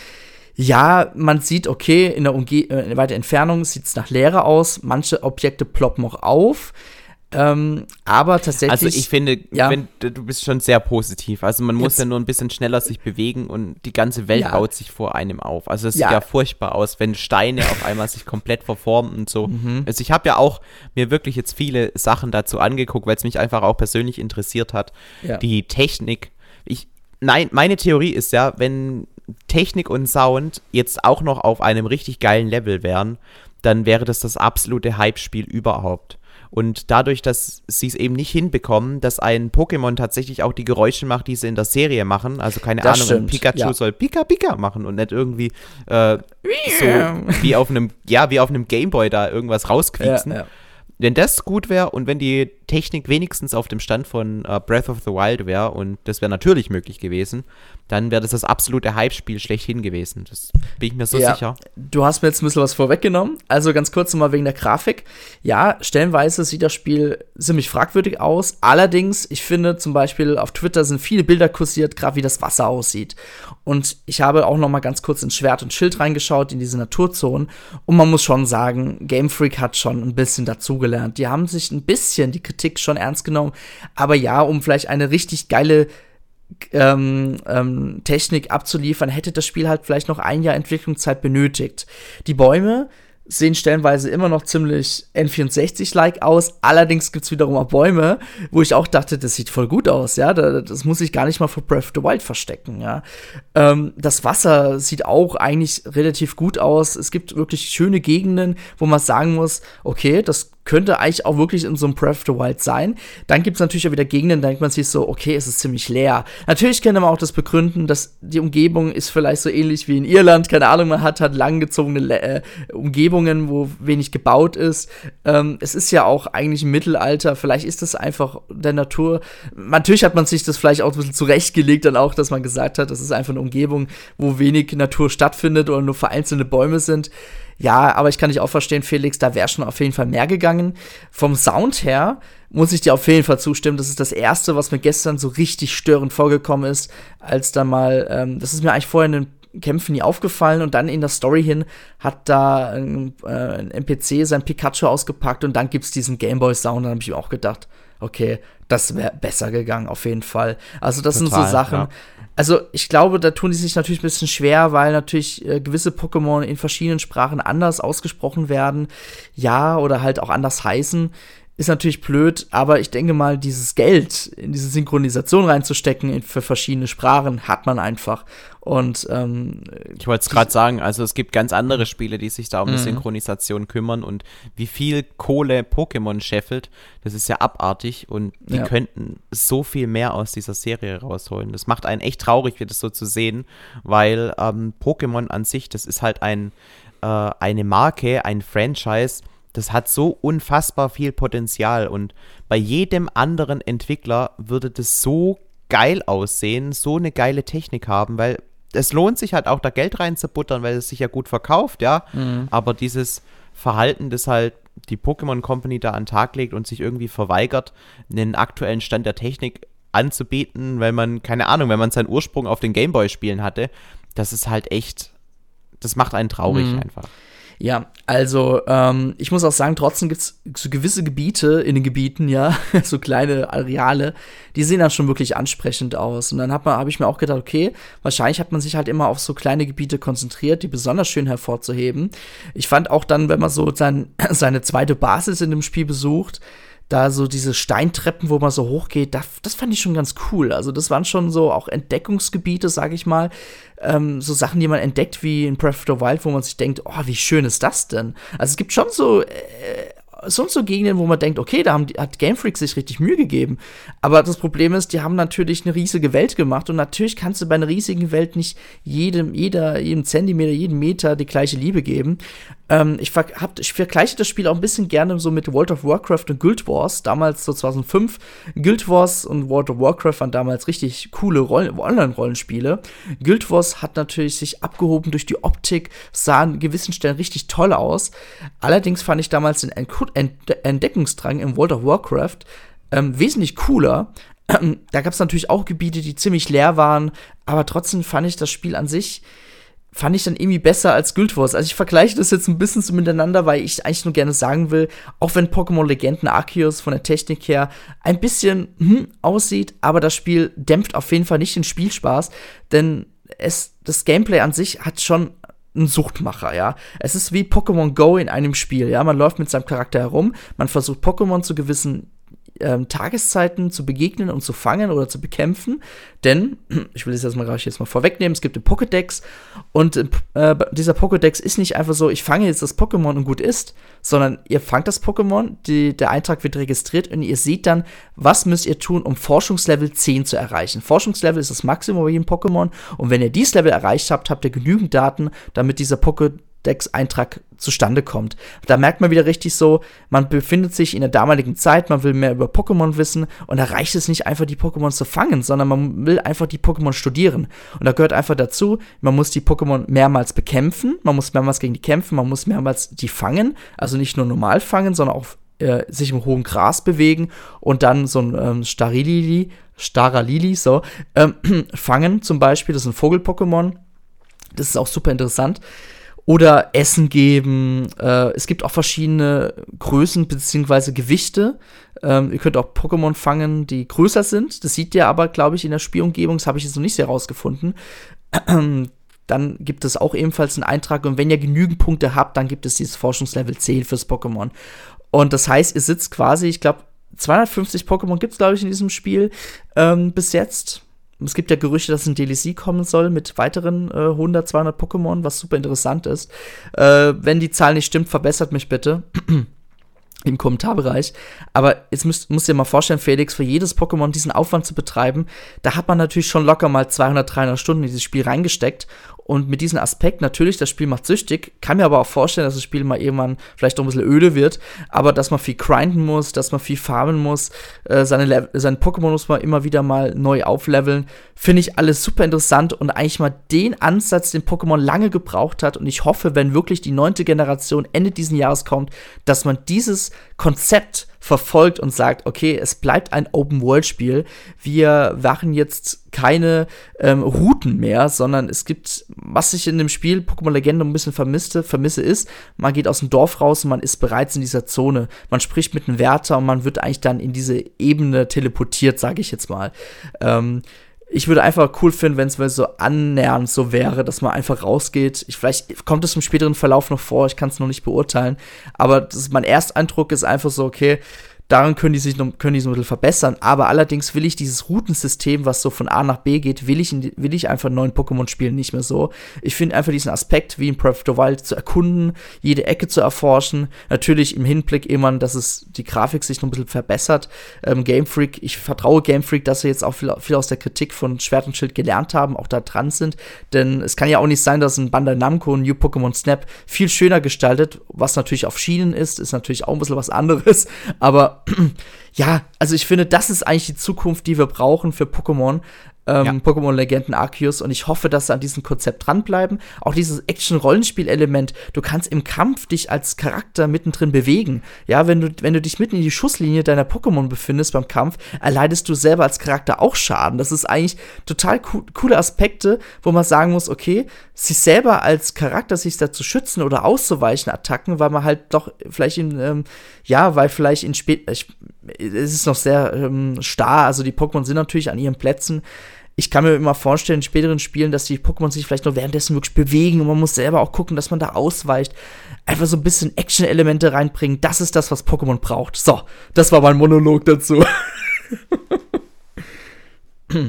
ja, man sieht, okay, in der Umge äh, in weiter Entfernung sieht es nach Leere aus. Manche Objekte ploppen auch auf. Ähm, aber tatsächlich. Also ich finde, ja. wenn, du bist schon sehr positiv. Also man muss ja nur ein bisschen schneller sich bewegen und die ganze Welt ja. baut sich vor einem auf. Also es ja. sieht ja furchtbar aus, wenn Steine auf einmal sich komplett verformen und so. Mhm. Also ich habe ja auch mir wirklich jetzt viele Sachen dazu angeguckt, weil es mich einfach auch persönlich interessiert hat. Die Technik. Ich, nein, meine Theorie ist ja, wenn Technik und Sound jetzt auch noch auf einem richtig geilen Level wären, dann wäre das das absolute Hype-Spiel überhaupt. Und dadurch, dass sie es eben nicht hinbekommen, dass ein Pokémon tatsächlich auch die Geräusche macht, die sie in der Serie machen, also keine das Ahnung, stimmt, ein Pikachu ja. soll Pika Pika machen und nicht irgendwie äh, so wie auf einem, ja, wie auf einem Gameboy da irgendwas rausquieksen. Ja, ja. Wenn das gut wäre und wenn die Technik wenigstens auf dem Stand von uh, Breath of the Wild wäre, und das wäre natürlich möglich gewesen, dann wäre das das absolute Hype-Spiel schlechthin gewesen. Das bin ich mir so ja, sicher. Du hast mir jetzt ein bisschen was vorweggenommen. Also ganz kurz nochmal wegen der Grafik. Ja, stellenweise sieht das Spiel ziemlich fragwürdig aus. Allerdings, ich finde zum Beispiel auf Twitter sind viele Bilder kursiert, gerade wie das Wasser aussieht. Und ich habe auch nochmal ganz kurz ins Schwert und Schild reingeschaut, in diese Naturzonen. Und man muss schon sagen, Game Freak hat schon ein bisschen dazugelernt. Die haben sich ein bisschen die Kritik schon ernst genommen. Aber ja, um vielleicht eine richtig geile ähm, ähm, Technik abzuliefern, hätte das Spiel halt vielleicht noch ein Jahr Entwicklungszeit benötigt. Die Bäume sehen stellenweise immer noch ziemlich N64-like aus. Allerdings gibt es wiederum auch Bäume, wo ich auch dachte, das sieht voll gut aus, ja. Das muss ich gar nicht mal vor Breath of the Wild verstecken, ja. Ähm, das Wasser sieht auch eigentlich relativ gut aus. Es gibt wirklich schöne Gegenden, wo man sagen muss, okay, das könnte eigentlich auch wirklich in so einem Breath of the Wild sein. Dann gibt es natürlich auch wieder Gegenden, da denkt man sich so, okay, es ist ziemlich leer. Natürlich könnte man auch das begründen, dass die Umgebung ist vielleicht so ähnlich wie in Irland, keine Ahnung, man hat halt langgezogene äh, Umgebungen, wo wenig gebaut ist. Ähm, es ist ja auch eigentlich im Mittelalter, vielleicht ist das einfach der Natur. Natürlich hat man sich das vielleicht auch ein bisschen zurechtgelegt, dann auch, dass man gesagt hat, das ist einfach eine Umgebung, wo wenig Natur stattfindet oder nur vereinzelte Bäume sind. Ja, aber ich kann dich auch verstehen, Felix, da wäre schon auf jeden Fall mehr gegangen. Vom Sound her muss ich dir auf jeden Fall zustimmen. Das ist das Erste, was mir gestern so richtig störend vorgekommen ist, als da mal, ähm, das ist mir eigentlich vorher in den Kämpfen nie aufgefallen und dann in der Story hin hat da ein, äh, ein NPC sein Pikachu ausgepackt und dann gibt's diesen Gameboy-Sound. Dann habe ich mir auch gedacht, okay, das wäre besser gegangen, auf jeden Fall. Also, das Total, sind so Sachen. Ja. Also, ich glaube, da tun die sich natürlich ein bisschen schwer, weil natürlich äh, gewisse Pokémon in verschiedenen Sprachen anders ausgesprochen werden. Ja, oder halt auch anders heißen ist natürlich blöd, aber ich denke mal, dieses Geld in diese Synchronisation reinzustecken für verschiedene Sprachen hat man einfach. Und ähm, ich wollte es gerade sagen, also es gibt ganz andere Spiele, die sich da um die mhm. Synchronisation kümmern und wie viel Kohle Pokémon scheffelt, das ist ja abartig und die ja. könnten so viel mehr aus dieser Serie rausholen. Das macht einen echt traurig, das so zu sehen, weil ähm, Pokémon an sich, das ist halt ein äh, eine Marke, ein Franchise, das hat so unfassbar viel Potenzial und bei jedem anderen Entwickler würde das so geil aussehen, so eine geile Technik haben, weil es lohnt sich halt auch da Geld reinzubuttern, weil es sich ja gut verkauft, ja. Mhm. Aber dieses Verhalten, das halt die Pokémon Company da an den Tag legt und sich irgendwie verweigert, einen aktuellen Stand der Technik anzubieten, weil man, keine Ahnung, wenn man seinen Ursprung auf den Gameboy-Spielen hatte, das ist halt echt, das macht einen traurig mhm. einfach. Ja, also ähm, ich muss auch sagen, trotzdem gibt es so gewisse Gebiete in den Gebieten, ja, so kleine Areale, die sehen dann schon wirklich ansprechend aus. Und dann habe hab ich mir auch gedacht, okay, wahrscheinlich hat man sich halt immer auf so kleine Gebiete konzentriert, die besonders schön hervorzuheben. Ich fand auch dann, wenn man so sein, seine zweite Basis in dem Spiel besucht, da so diese Steintreppen, wo man so hochgeht, das, das fand ich schon ganz cool. Also das waren schon so auch Entdeckungsgebiete, sag ich mal. Ähm, so Sachen, die man entdeckt wie in Breath of the Wild, wo man sich denkt, oh, wie schön ist das denn? Also es gibt schon so äh, sonst so Gegenden, wo man denkt, okay, da haben hat Game Freak sich richtig Mühe gegeben. Aber das Problem ist, die haben natürlich eine riesige Welt gemacht und natürlich kannst du bei einer riesigen Welt nicht jedem, jeder, jedem Zentimeter, jedem Meter die gleiche Liebe geben. Ähm, ich, ver hab, ich vergleiche das Spiel auch ein bisschen gerne so mit World of Warcraft und Guild Wars. Damals, so 2005, Guild Wars und World of Warcraft waren damals richtig coole Online-Rollenspiele. Guild Wars hat natürlich sich abgehoben durch die Optik, sah an gewissen Stellen richtig toll aus. Allerdings fand ich damals den Entdeckungsdrang im World of Warcraft ähm, wesentlich cooler. da gab es natürlich auch Gebiete, die ziemlich leer waren, aber trotzdem fand ich das Spiel an sich fand ich dann irgendwie besser als Guild Wars. Also ich vergleiche das jetzt ein bisschen so miteinander, weil ich eigentlich nur gerne sagen will, auch wenn Pokémon Legenden Arceus von der Technik her ein bisschen hm, aussieht, aber das Spiel dämpft auf jeden Fall nicht den Spielspaß, denn es, das Gameplay an sich hat schon einen Suchtmacher, ja. Es ist wie Pokémon Go in einem Spiel, ja. Man läuft mit seinem Charakter herum, man versucht Pokémon zu gewissen ähm, Tageszeiten zu begegnen und zu fangen oder zu bekämpfen. Denn, ich will das jetzt mal gleich jetzt mal vorwegnehmen, es gibt den Pokédex und äh, dieser Pokédex ist nicht einfach so, ich fange jetzt das Pokémon und gut ist, sondern ihr fangt das Pokémon, die, der Eintrag wird registriert und ihr seht dann, was müsst ihr tun, um Forschungslevel 10 zu erreichen. Forschungslevel ist das Maximum bei jedem Pokémon und wenn ihr dieses Level erreicht habt, habt ihr genügend Daten, damit dieser Pokédex Dex-Eintrag zustande kommt. Da merkt man wieder richtig so, man befindet sich in der damaligen Zeit, man will mehr über Pokémon wissen und da reicht es nicht einfach, die Pokémon zu fangen, sondern man will einfach die Pokémon studieren. Und da gehört einfach dazu, man muss die Pokémon mehrmals bekämpfen, man muss mehrmals gegen die kämpfen, man muss mehrmals die fangen, also nicht nur normal fangen, sondern auch äh, sich im hohen Gras bewegen und dann so ein ähm, Starilili, Staralili, so, ähm, fangen zum Beispiel, das ist ein Vogel-Pokémon. Das ist auch super interessant oder Essen geben. Äh, es gibt auch verschiedene Größen bzw. Gewichte. Ähm, ihr könnt auch Pokémon fangen, die größer sind. Das sieht ihr aber, glaube ich, in der Spielumgebung. Das habe ich jetzt noch nicht sehr rausgefunden. dann gibt es auch ebenfalls einen Eintrag. Und wenn ihr genügend Punkte habt, dann gibt es dieses Forschungslevel 10 fürs Pokémon. Und das heißt, ihr sitzt quasi, ich glaube, 250 Pokémon gibt es, glaube ich, in diesem Spiel ähm, bis jetzt es gibt ja Gerüchte, dass ein DLC kommen soll mit weiteren äh, 100, 200 Pokémon, was super interessant ist. Äh, wenn die Zahl nicht stimmt, verbessert mich bitte. im Kommentarbereich. Aber jetzt müsst, musst dir mal vorstellen, Felix, für jedes Pokémon diesen Aufwand zu betreiben, da hat man natürlich schon locker mal 200, 300 Stunden in dieses Spiel reingesteckt. Und mit diesem Aspekt, natürlich, das Spiel macht süchtig, kann mir aber auch vorstellen, dass das Spiel mal irgendwann vielleicht noch ein bisschen öde wird, aber dass man viel grinden muss, dass man viel farmen muss, äh, seine, seine Pokémon muss man immer wieder mal neu aufleveln, finde ich alles super interessant und eigentlich mal den Ansatz, den Pokémon lange gebraucht hat. Und ich hoffe, wenn wirklich die neunte Generation Ende diesen Jahres kommt, dass man dieses Konzept verfolgt und sagt, okay, es bleibt ein Open-World-Spiel. Wir machen jetzt keine ähm, Routen mehr, sondern es gibt, was ich in dem Spiel Pokémon Legende ein bisschen vermisste, vermisse, ist, man geht aus dem Dorf raus und man ist bereits in dieser Zone. Man spricht mit einem Wärter und man wird eigentlich dann in diese Ebene teleportiert, sage ich jetzt mal. Ähm, ich würde einfach cool finden, wenn es so annähernd so wäre, dass man einfach rausgeht. Ich, vielleicht kommt es im späteren Verlauf noch vor, ich kann es noch nicht beurteilen. Aber das, mein Ersteindruck ist einfach so, okay, Daran können die sich noch, können die so ein bisschen verbessern. Aber allerdings will ich dieses Routensystem, was so von A nach B geht, will ich, will ich einfach in neuen Pokémon-Spielen nicht mehr so. Ich finde einfach diesen Aspekt, wie in Breath of the Wild zu erkunden, jede Ecke zu erforschen. Natürlich im Hinblick immer, dass es die Grafik sich noch ein bisschen verbessert. Ähm, Game Freak, ich vertraue Game Freak, dass sie jetzt auch viel, viel aus der Kritik von Schwert und Schild gelernt haben, auch da dran sind. Denn es kann ja auch nicht sein, dass ein Bandai Namco New Pokémon Snap viel schöner gestaltet, was natürlich auf Schienen ist, ist natürlich auch ein bisschen was anderes. Aber ja, also ich finde, das ist eigentlich die Zukunft, die wir brauchen für Pokémon ähm, ja. Pokémon Legenden Arceus und ich hoffe, dass sie an diesem Konzept dranbleiben. Auch dieses Action-Rollenspiel-Element, du kannst im Kampf dich als Charakter mittendrin bewegen. Ja, wenn du, wenn du dich mitten in die Schusslinie deiner Pokémon befindest beim Kampf, erleidest du selber als Charakter auch Schaden. Das ist eigentlich total co coole Aspekte, wo man sagen muss, okay, sich selber als Charakter sich da zu schützen oder auszuweichen Attacken, weil man halt doch vielleicht in, ähm, ja, weil vielleicht in spät, es ist noch sehr ähm, starr, also die Pokémon sind natürlich an ihren Plätzen, ich kann mir immer vorstellen, in späteren Spielen, dass die Pokémon sich vielleicht nur währenddessen wirklich bewegen und man muss selber auch gucken, dass man da ausweicht. Einfach so ein bisschen Action-Elemente reinbringen. Das ist das, was Pokémon braucht. So, das war mein Monolog dazu.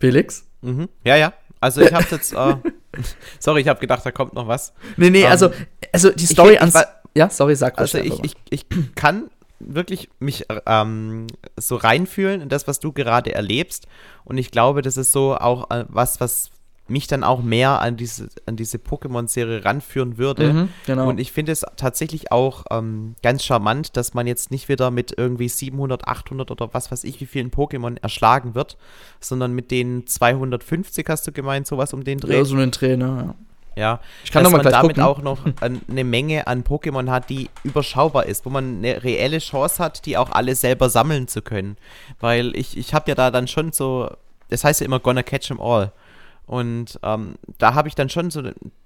Felix? Mhm. Ja, ja. Also ich hab's jetzt, äh, sorry, ich habe gedacht, da kommt noch was. Nee, nee, um, also, also die Story ans. Ja, sorry, sag Also ich, ich, ich kann wirklich mich ähm, so reinfühlen in das, was du gerade erlebst. Und ich glaube, das ist so auch äh, was, was mich dann auch mehr an diese, an diese Pokémon-Serie ranführen würde. Mhm, genau. Und ich finde es tatsächlich auch ähm, ganz charmant, dass man jetzt nicht wieder mit irgendwie 700, 800 oder was weiß ich, wie vielen Pokémon erschlagen wird, sondern mit den 250 hast du gemeint, sowas um den Dreh. Ja, so einen Trainer, ja. Ja, ich kann dass man damit gucken. auch noch eine Menge an Pokémon hat, die überschaubar ist, wo man eine reelle Chance hat, die auch alle selber sammeln zu können. Weil ich, ich habe ja da dann schon so, das heißt ja immer gonna catch them all. Und ähm, da habe ich dann schon so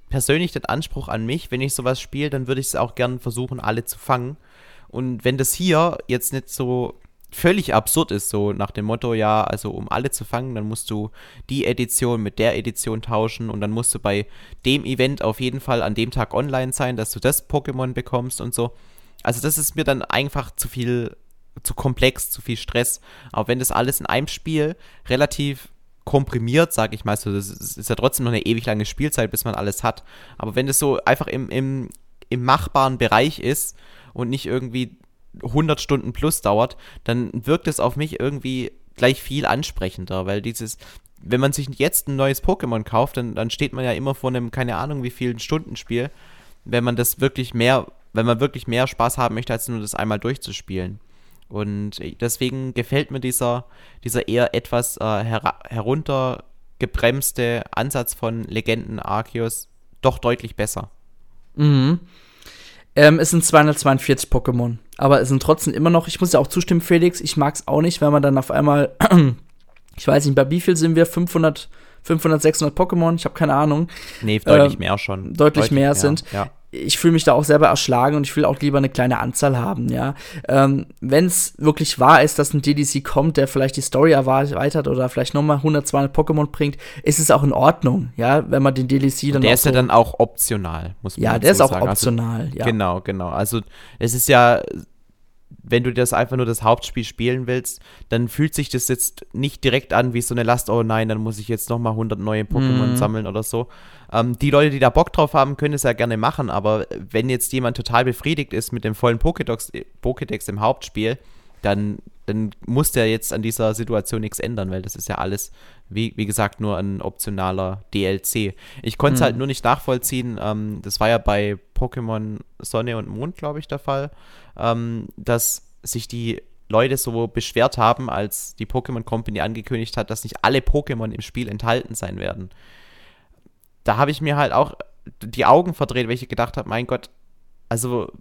persönlich den Anspruch an mich, wenn ich sowas spiele, dann würde ich es auch gern versuchen, alle zu fangen. Und wenn das hier jetzt nicht so völlig absurd ist, so nach dem Motto, ja, also um alle zu fangen, dann musst du die Edition mit der Edition tauschen und dann musst du bei dem Event auf jeden Fall an dem Tag online sein, dass du das Pokémon bekommst und so. Also das ist mir dann einfach zu viel, zu komplex, zu viel Stress. Aber wenn das alles in einem Spiel relativ komprimiert, sag ich mal, so, das ist ja trotzdem noch eine ewig lange Spielzeit, bis man alles hat. Aber wenn das so einfach im, im, im machbaren Bereich ist und nicht irgendwie 100 Stunden plus dauert, dann wirkt es auf mich irgendwie gleich viel ansprechender, weil dieses, wenn man sich jetzt ein neues Pokémon kauft, dann, dann steht man ja immer vor einem, keine Ahnung, wie vielen Stunden Spiel, wenn man das wirklich mehr, wenn man wirklich mehr Spaß haben möchte, als nur das einmal durchzuspielen. Und deswegen gefällt mir dieser, dieser eher etwas äh, her heruntergebremste Ansatz von Legenden Arceus doch deutlich besser. Mhm. Ähm, es sind 242 Pokémon. Aber es sind trotzdem immer noch, ich muss ja auch zustimmen, Felix, ich mag es auch nicht, wenn man dann auf einmal, ich weiß nicht, bei wie viel sind wir? 500, 500 600 Pokémon? Ich habe keine Ahnung. Nee, deutlich äh, mehr schon. Deutlich, deutlich mehr, mehr, sind. Ja ich fühle mich da auch selber erschlagen und ich will auch lieber eine kleine Anzahl haben, ja. Ähm, Wenn es wirklich wahr ist, dass ein DDC kommt, der vielleicht die Story erweitert oder vielleicht nochmal 100, 200 Pokémon bringt, ist es auch in Ordnung, ja, wenn man den DDC dann Der ist so ja dann auch optional, muss man Ja, der ist auch sagen. Also optional, also, ja. Genau, genau. Also es ist ja wenn du das einfach nur das Hauptspiel spielen willst, dann fühlt sich das jetzt nicht direkt an wie so eine Last, oh nein, dann muss ich jetzt nochmal 100 neue Pokémon mhm. sammeln oder so. Ähm, die Leute, die da Bock drauf haben, können es ja gerne machen, aber wenn jetzt jemand total befriedigt ist mit dem vollen Pokédex, Pokédex im Hauptspiel, dann, dann muss der jetzt an dieser Situation nichts ändern, weil das ist ja alles, wie, wie gesagt, nur ein optionaler DLC. Ich konnte es mhm. halt nur nicht nachvollziehen, ähm, das war ja bei Pokémon Sonne und Mond, glaube ich, der Fall, ähm, dass sich die Leute so beschwert haben, als die Pokémon Company angekündigt hat, dass nicht alle Pokémon im Spiel enthalten sein werden. Da habe ich mir halt auch die Augen verdreht, weil ich gedacht habe, mein Gott, also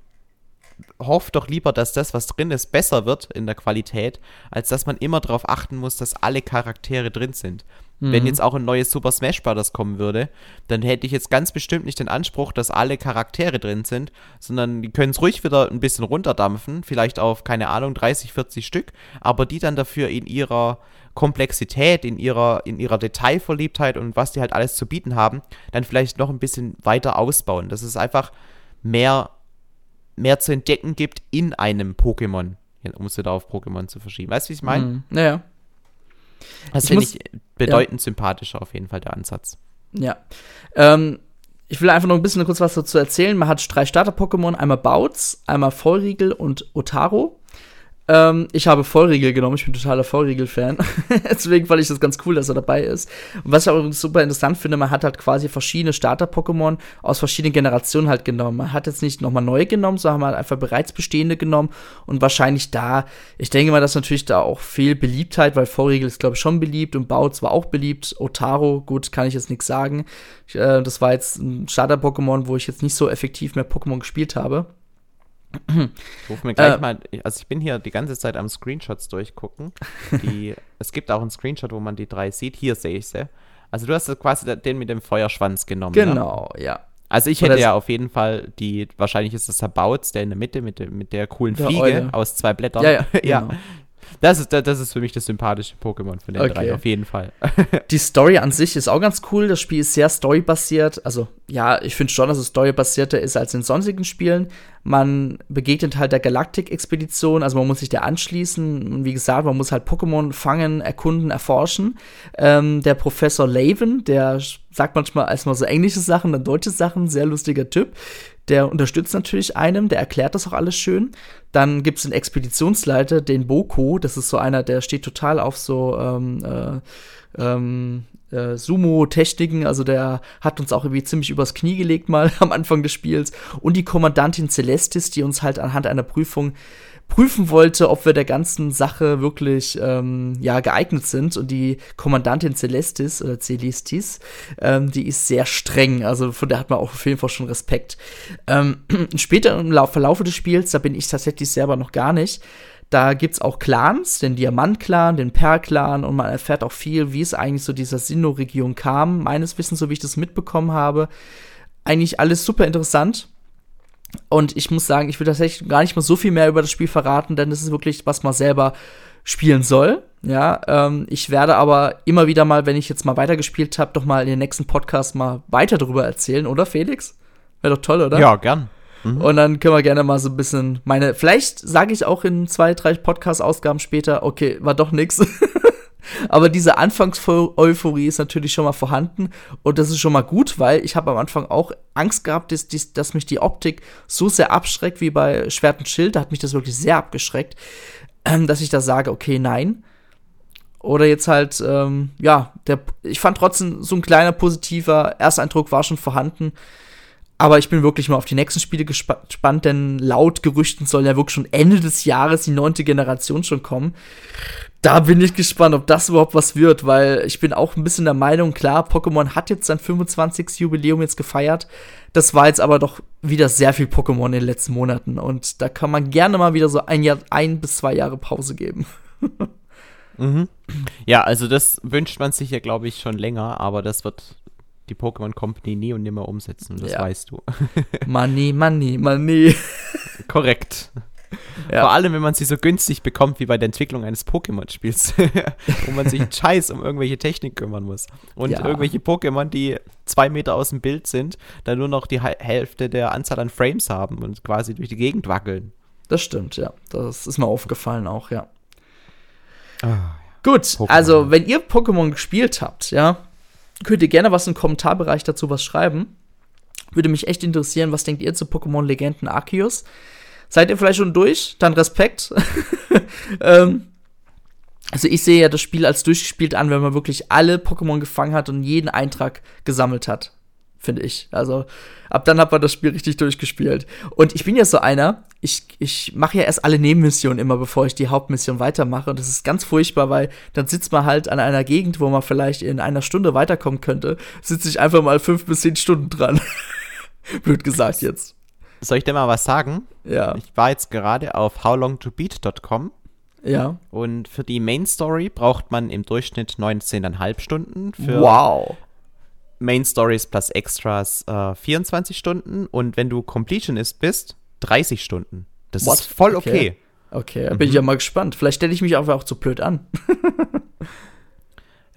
hofft doch lieber, dass das, was drin ist, besser wird in der Qualität, als dass man immer darauf achten muss, dass alle Charaktere drin sind. Mhm. Wenn jetzt auch ein neues Super Smash Bros. kommen würde, dann hätte ich jetzt ganz bestimmt nicht den Anspruch, dass alle Charaktere drin sind, sondern die können es ruhig wieder ein bisschen runterdampfen, vielleicht auf, keine Ahnung, 30, 40 Stück, aber die dann dafür in ihrer Komplexität, in ihrer, in ihrer Detailverliebtheit und was die halt alles zu bieten haben, dann vielleicht noch ein bisschen weiter ausbauen. Das ist einfach mehr mehr zu entdecken gibt in einem Pokémon. Um es wieder auf Pokémon zu verschieben. Weißt du, wie ich meine? Mhm. Naja. Das finde ich bedeutend ja. sympathischer auf jeden Fall, der Ansatz. Ja. Ähm, ich will einfach noch ein bisschen kurz was dazu erzählen. Man hat drei Starter-Pokémon, einmal Bouts, einmal Vollriegel und Otaro. Ähm, ich habe Vollriegel genommen, ich bin totaler Vollriegel-Fan. Deswegen fand ich das ganz cool, dass er dabei ist. Und was ich auch super interessant finde, man hat halt quasi verschiedene Starter-Pokémon aus verschiedenen Generationen halt genommen. Man hat jetzt nicht nochmal neue genommen, sondern man hat einfach bereits bestehende genommen und wahrscheinlich da, ich denke mal, dass natürlich da auch viel Beliebtheit, weil Vollriegel ist, glaube ich, schon beliebt und Bautz war auch beliebt. Otaro, gut, kann ich jetzt nichts sagen. Ich, äh, das war jetzt ein Starter-Pokémon, wo ich jetzt nicht so effektiv mehr Pokémon gespielt habe. Ich rufe mir gleich äh, mal, also ich bin hier die ganze Zeit am Screenshots durchgucken. Die, es gibt auch einen Screenshot, wo man die drei sieht. Hier sehe ich sie. Also du hast quasi den mit dem Feuerschwanz genommen. Ne? Genau, ne? ja. Also ich hätte ja auf jeden Fall die, wahrscheinlich ist das der Bautz, der in der Mitte mit, mit der coolen der Fliege Eule. aus zwei Blättern. Ja, ja. ja. Genau. Das ist, das ist für mich das sympathische Pokémon von den okay. drei, auf jeden Fall. Die Story an sich ist auch ganz cool. Das Spiel ist sehr storybasiert. Also, ja, ich finde schon, dass es storybasierter ist als in sonstigen Spielen. Man begegnet halt der Galaktik-Expedition, also man muss sich der anschließen. Und wie gesagt, man muss halt Pokémon fangen, erkunden, erforschen. Ähm, der Professor Laven, der sagt manchmal erstmal so englische Sachen, dann deutsche Sachen, sehr lustiger Typ. Der unterstützt natürlich einem, der erklärt das auch alles schön. Dann gibt es den Expeditionsleiter, den Boko, das ist so einer, der steht total auf so ähm, äh, ähm, äh, Sumo-Techniken, also der hat uns auch irgendwie ziemlich übers Knie gelegt mal am Anfang des Spiels. Und die Kommandantin Celestis, die uns halt anhand einer Prüfung prüfen wollte, ob wir der ganzen Sache wirklich ähm, ja geeignet sind. Und die Kommandantin Celestis oder Celestis, ähm, die ist sehr streng. Also von der hat man auch auf jeden Fall schon Respekt. Ähm, später im Verlauf des Spiels, da bin ich tatsächlich selber noch gar nicht. Da gibt's auch Clans, den Diamant-Clan, den Per-Clan und man erfährt auch viel, wie es eigentlich so dieser Sinnoh-Region kam. Meines Wissens, so wie ich das mitbekommen habe. Eigentlich alles super interessant. Und ich muss sagen, ich will tatsächlich gar nicht mal so viel mehr über das Spiel verraten, denn es ist wirklich, was man selber spielen soll. Ja, ähm, ich werde aber immer wieder mal, wenn ich jetzt mal weitergespielt habe, doch mal in den nächsten Podcast mal weiter darüber erzählen, oder Felix? Wäre doch toll, oder? Ja, gern. Mhm. Und dann können wir gerne mal so ein bisschen meine, vielleicht sage ich auch in zwei, drei Podcast-Ausgaben später, okay, war doch nix. Aber diese Anfangs-Euphorie ist natürlich schon mal vorhanden und das ist schon mal gut, weil ich habe am Anfang auch Angst gehabt, dass, dass, mich die Optik so sehr abschreckt wie bei Schwert und Schild. Da hat mich das wirklich sehr abgeschreckt, ähm, dass ich da sage, okay, nein. Oder jetzt halt, ähm, ja, der, ich fand trotzdem so ein kleiner positiver Ersteindruck war schon vorhanden. Aber ich bin wirklich mal auf die nächsten Spiele gespannt, denn laut Gerüchten soll ja wirklich schon Ende des Jahres die neunte Generation schon kommen. Da bin ich gespannt, ob das überhaupt was wird, weil ich bin auch ein bisschen der Meinung, klar, Pokémon hat jetzt sein 25. Jubiläum jetzt gefeiert. Das war jetzt aber doch wieder sehr viel Pokémon in den letzten Monaten und da kann man gerne mal wieder so ein Jahr, ein bis zwei Jahre Pause geben. mhm. Ja, also das wünscht man sich ja, glaube ich, schon länger, aber das wird die Pokémon Company nie und nimmer umsetzen. Das ja. weißt du. money, money, money. Korrekt. Ja. Vor allem, wenn man sie so günstig bekommt wie bei der Entwicklung eines Pokémon-Spiels, wo man sich Scheiß um irgendwelche Technik kümmern muss. Und ja. irgendwelche Pokémon, die zwei Meter aus dem Bild sind, dann nur noch die Hälfte der Anzahl an Frames haben und quasi durch die Gegend wackeln. Das stimmt, ja. Das ist mir aufgefallen auch, ja. Ah, Gut, Pokémon. also wenn ihr Pokémon gespielt habt, ja, könnt ihr gerne was im Kommentarbereich dazu was schreiben. Würde mich echt interessieren, was denkt ihr zu Pokémon Legenden Arceus? Seid ihr vielleicht schon durch? Dann Respekt. ähm, also ich sehe ja das Spiel als durchgespielt an, wenn man wirklich alle Pokémon gefangen hat und jeden Eintrag gesammelt hat. Finde ich. Also ab dann hat man das Spiel richtig durchgespielt. Und ich bin ja so einer, ich, ich mache ja erst alle Nebenmissionen immer, bevor ich die Hauptmission weitermache. Und das ist ganz furchtbar, weil dann sitzt man halt an einer Gegend, wo man vielleicht in einer Stunde weiterkommen könnte, sitze ich einfach mal fünf bis zehn Stunden dran. Blöd gesagt jetzt. Soll ich dir mal was sagen? Ja. Ich war jetzt gerade auf howlongtobeat.com Ja. und für die Main Story braucht man im Durchschnitt 19,5 Stunden. Für Wow. Main Stories plus Extras äh, 24 Stunden und wenn du Completionist bist, 30 Stunden. Das What? ist voll Okay. okay. Okay, da bin ich ja mal gespannt. Vielleicht stelle ich mich einfach auch zu blöd an.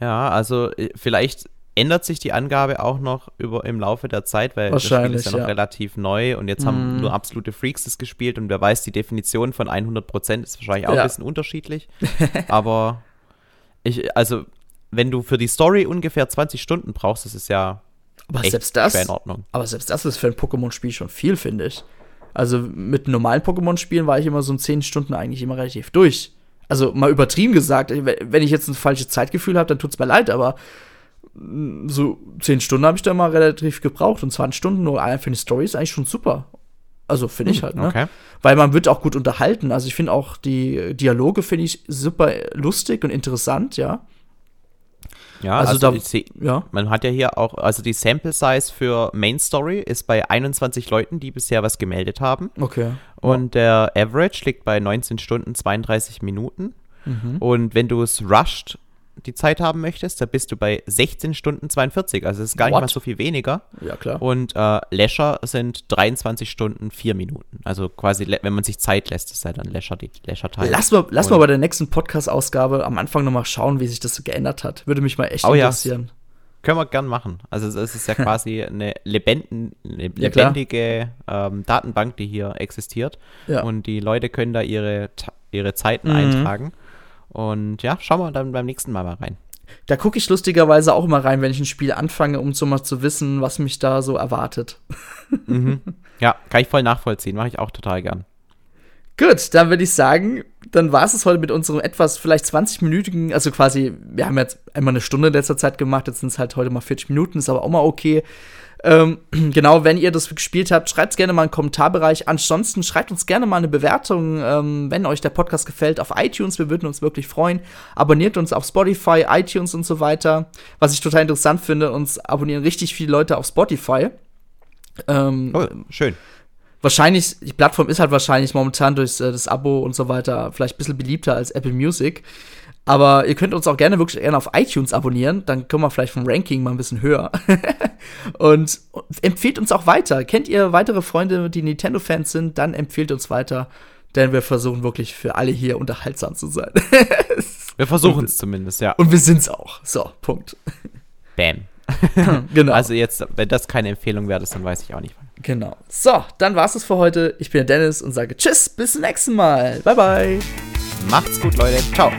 Ja, also äh, vielleicht ändert sich die Angabe auch noch über im Laufe der Zeit, weil das Spiel ist ja noch ja. relativ neu und jetzt haben Mm. nur absolute Freaks das gespielt und wer weiß, die Definition von 100% ist wahrscheinlich auch Ja. ein bisschen unterschiedlich. Aber ich, also, wenn du für die Story ungefähr 20 Stunden brauchst, das ist ja Aber selbst das, in Ordnung. aber selbst das ist für ein Pokémon-Spiel schon viel, finde ich. Also mit normalen Pokémon-Spielen war ich immer so in 10 Stunden eigentlich immer relativ durch. Also mal übertrieben gesagt, wenn ich jetzt ein falsches Zeitgefühl habe, dann tut's mir leid, aber mm, so 10 Stunden habe ich da mal relativ gebraucht und 20 Stunden nur allein für eine Story ist eigentlich schon super. Also finde ich halt, ne? Okay. Weil man wird auch gut unterhalten. Also ich finde auch die Dialoge finde ich super lustig und interessant, ja. Ja, Also also, da- seh, Ja. man hat ja hier auch, also die Sample Size für Main Story ist bei 21 Leuten, die bisher was gemeldet haben. Okay. Und der Average liegt bei 19 Stunden 32 Minuten. Mhm. Und wenn du es rushed die Zeit haben möchtest, da bist du bei 16 Stunden 42. Also es ist gar nicht What? mal so viel weniger. Ja, klar. Und äh, Leisure sind 23 Stunden 4 Minuten. Also quasi, wenn man sich Zeit lässt, ist ja dann Leisure die Leisure-Teil. Lass mal, lass mal bei der nächsten Podcast-Ausgabe am Anfang nochmal schauen, wie sich das so geändert hat. Würde mich mal echt Oh ja. interessieren. Können wir gern machen. Also es- ist ja quasi eine, lebenden, eine Ja, lebendige ähm, Datenbank, die hier existiert. Ja. Und die Leute können da ihre, ihre Zeiten Mhm. eintragen. Und ja, schauen wir dann beim nächsten Mal mal rein. Da gucke ich lustigerweise auch immer rein, wenn ich ein Spiel anfange, um so mal zu wissen, was mich da so erwartet. Ja, kann ich voll nachvollziehen. Mache ich auch total gern. Gut, dann würde ich sagen, dann war es heute mit unserem etwas vielleicht 20-minütigen, also quasi, wir haben jetzt einmal eine Stunde in letzter Zeit gemacht, jetzt sind es halt heute mal 40 Minuten, ist aber auch mal okay. Ähm, genau, wenn ihr das gespielt habt, schreibt es gerne mal im Kommentarbereich. Ansonsten schreibt uns gerne mal eine Bewertung, ähm, wenn euch der Podcast gefällt, auf iTunes. Wir würden uns wirklich freuen. Abonniert uns auf Spotify, iTunes und so weiter. Was ich total interessant finde, uns abonnieren richtig viele Leute auf Spotify. Ähm, Oh, schön. Wahrscheinlich, die Plattform ist halt wahrscheinlich momentan durch äh, das Abo und so weiter vielleicht ein bisschen beliebter als Apple Music. Aber ihr könnt uns auch gerne wirklich gerne auf iTunes abonnieren, dann kommen wir vielleicht vom Ranking mal ein bisschen höher. und empfehlt uns auch weiter. Kennt ihr weitere Freunde, die Nintendo-Fans sind, dann empfehlt uns weiter, denn wir versuchen wirklich für alle hier unterhaltsam zu sein. Wir versuchen es zumindest, ja. und wir sind's auch. So, Punkt. Bam. genau. Also jetzt, wenn das keine Empfehlung wäre, dann weiß ich auch nicht. Genau. So, dann war's es für heute. Ich bin der Dennis und sage Tschüss, bis zum nächsten Mal. Bye, bye. Macht's gut, Leute. Ciao.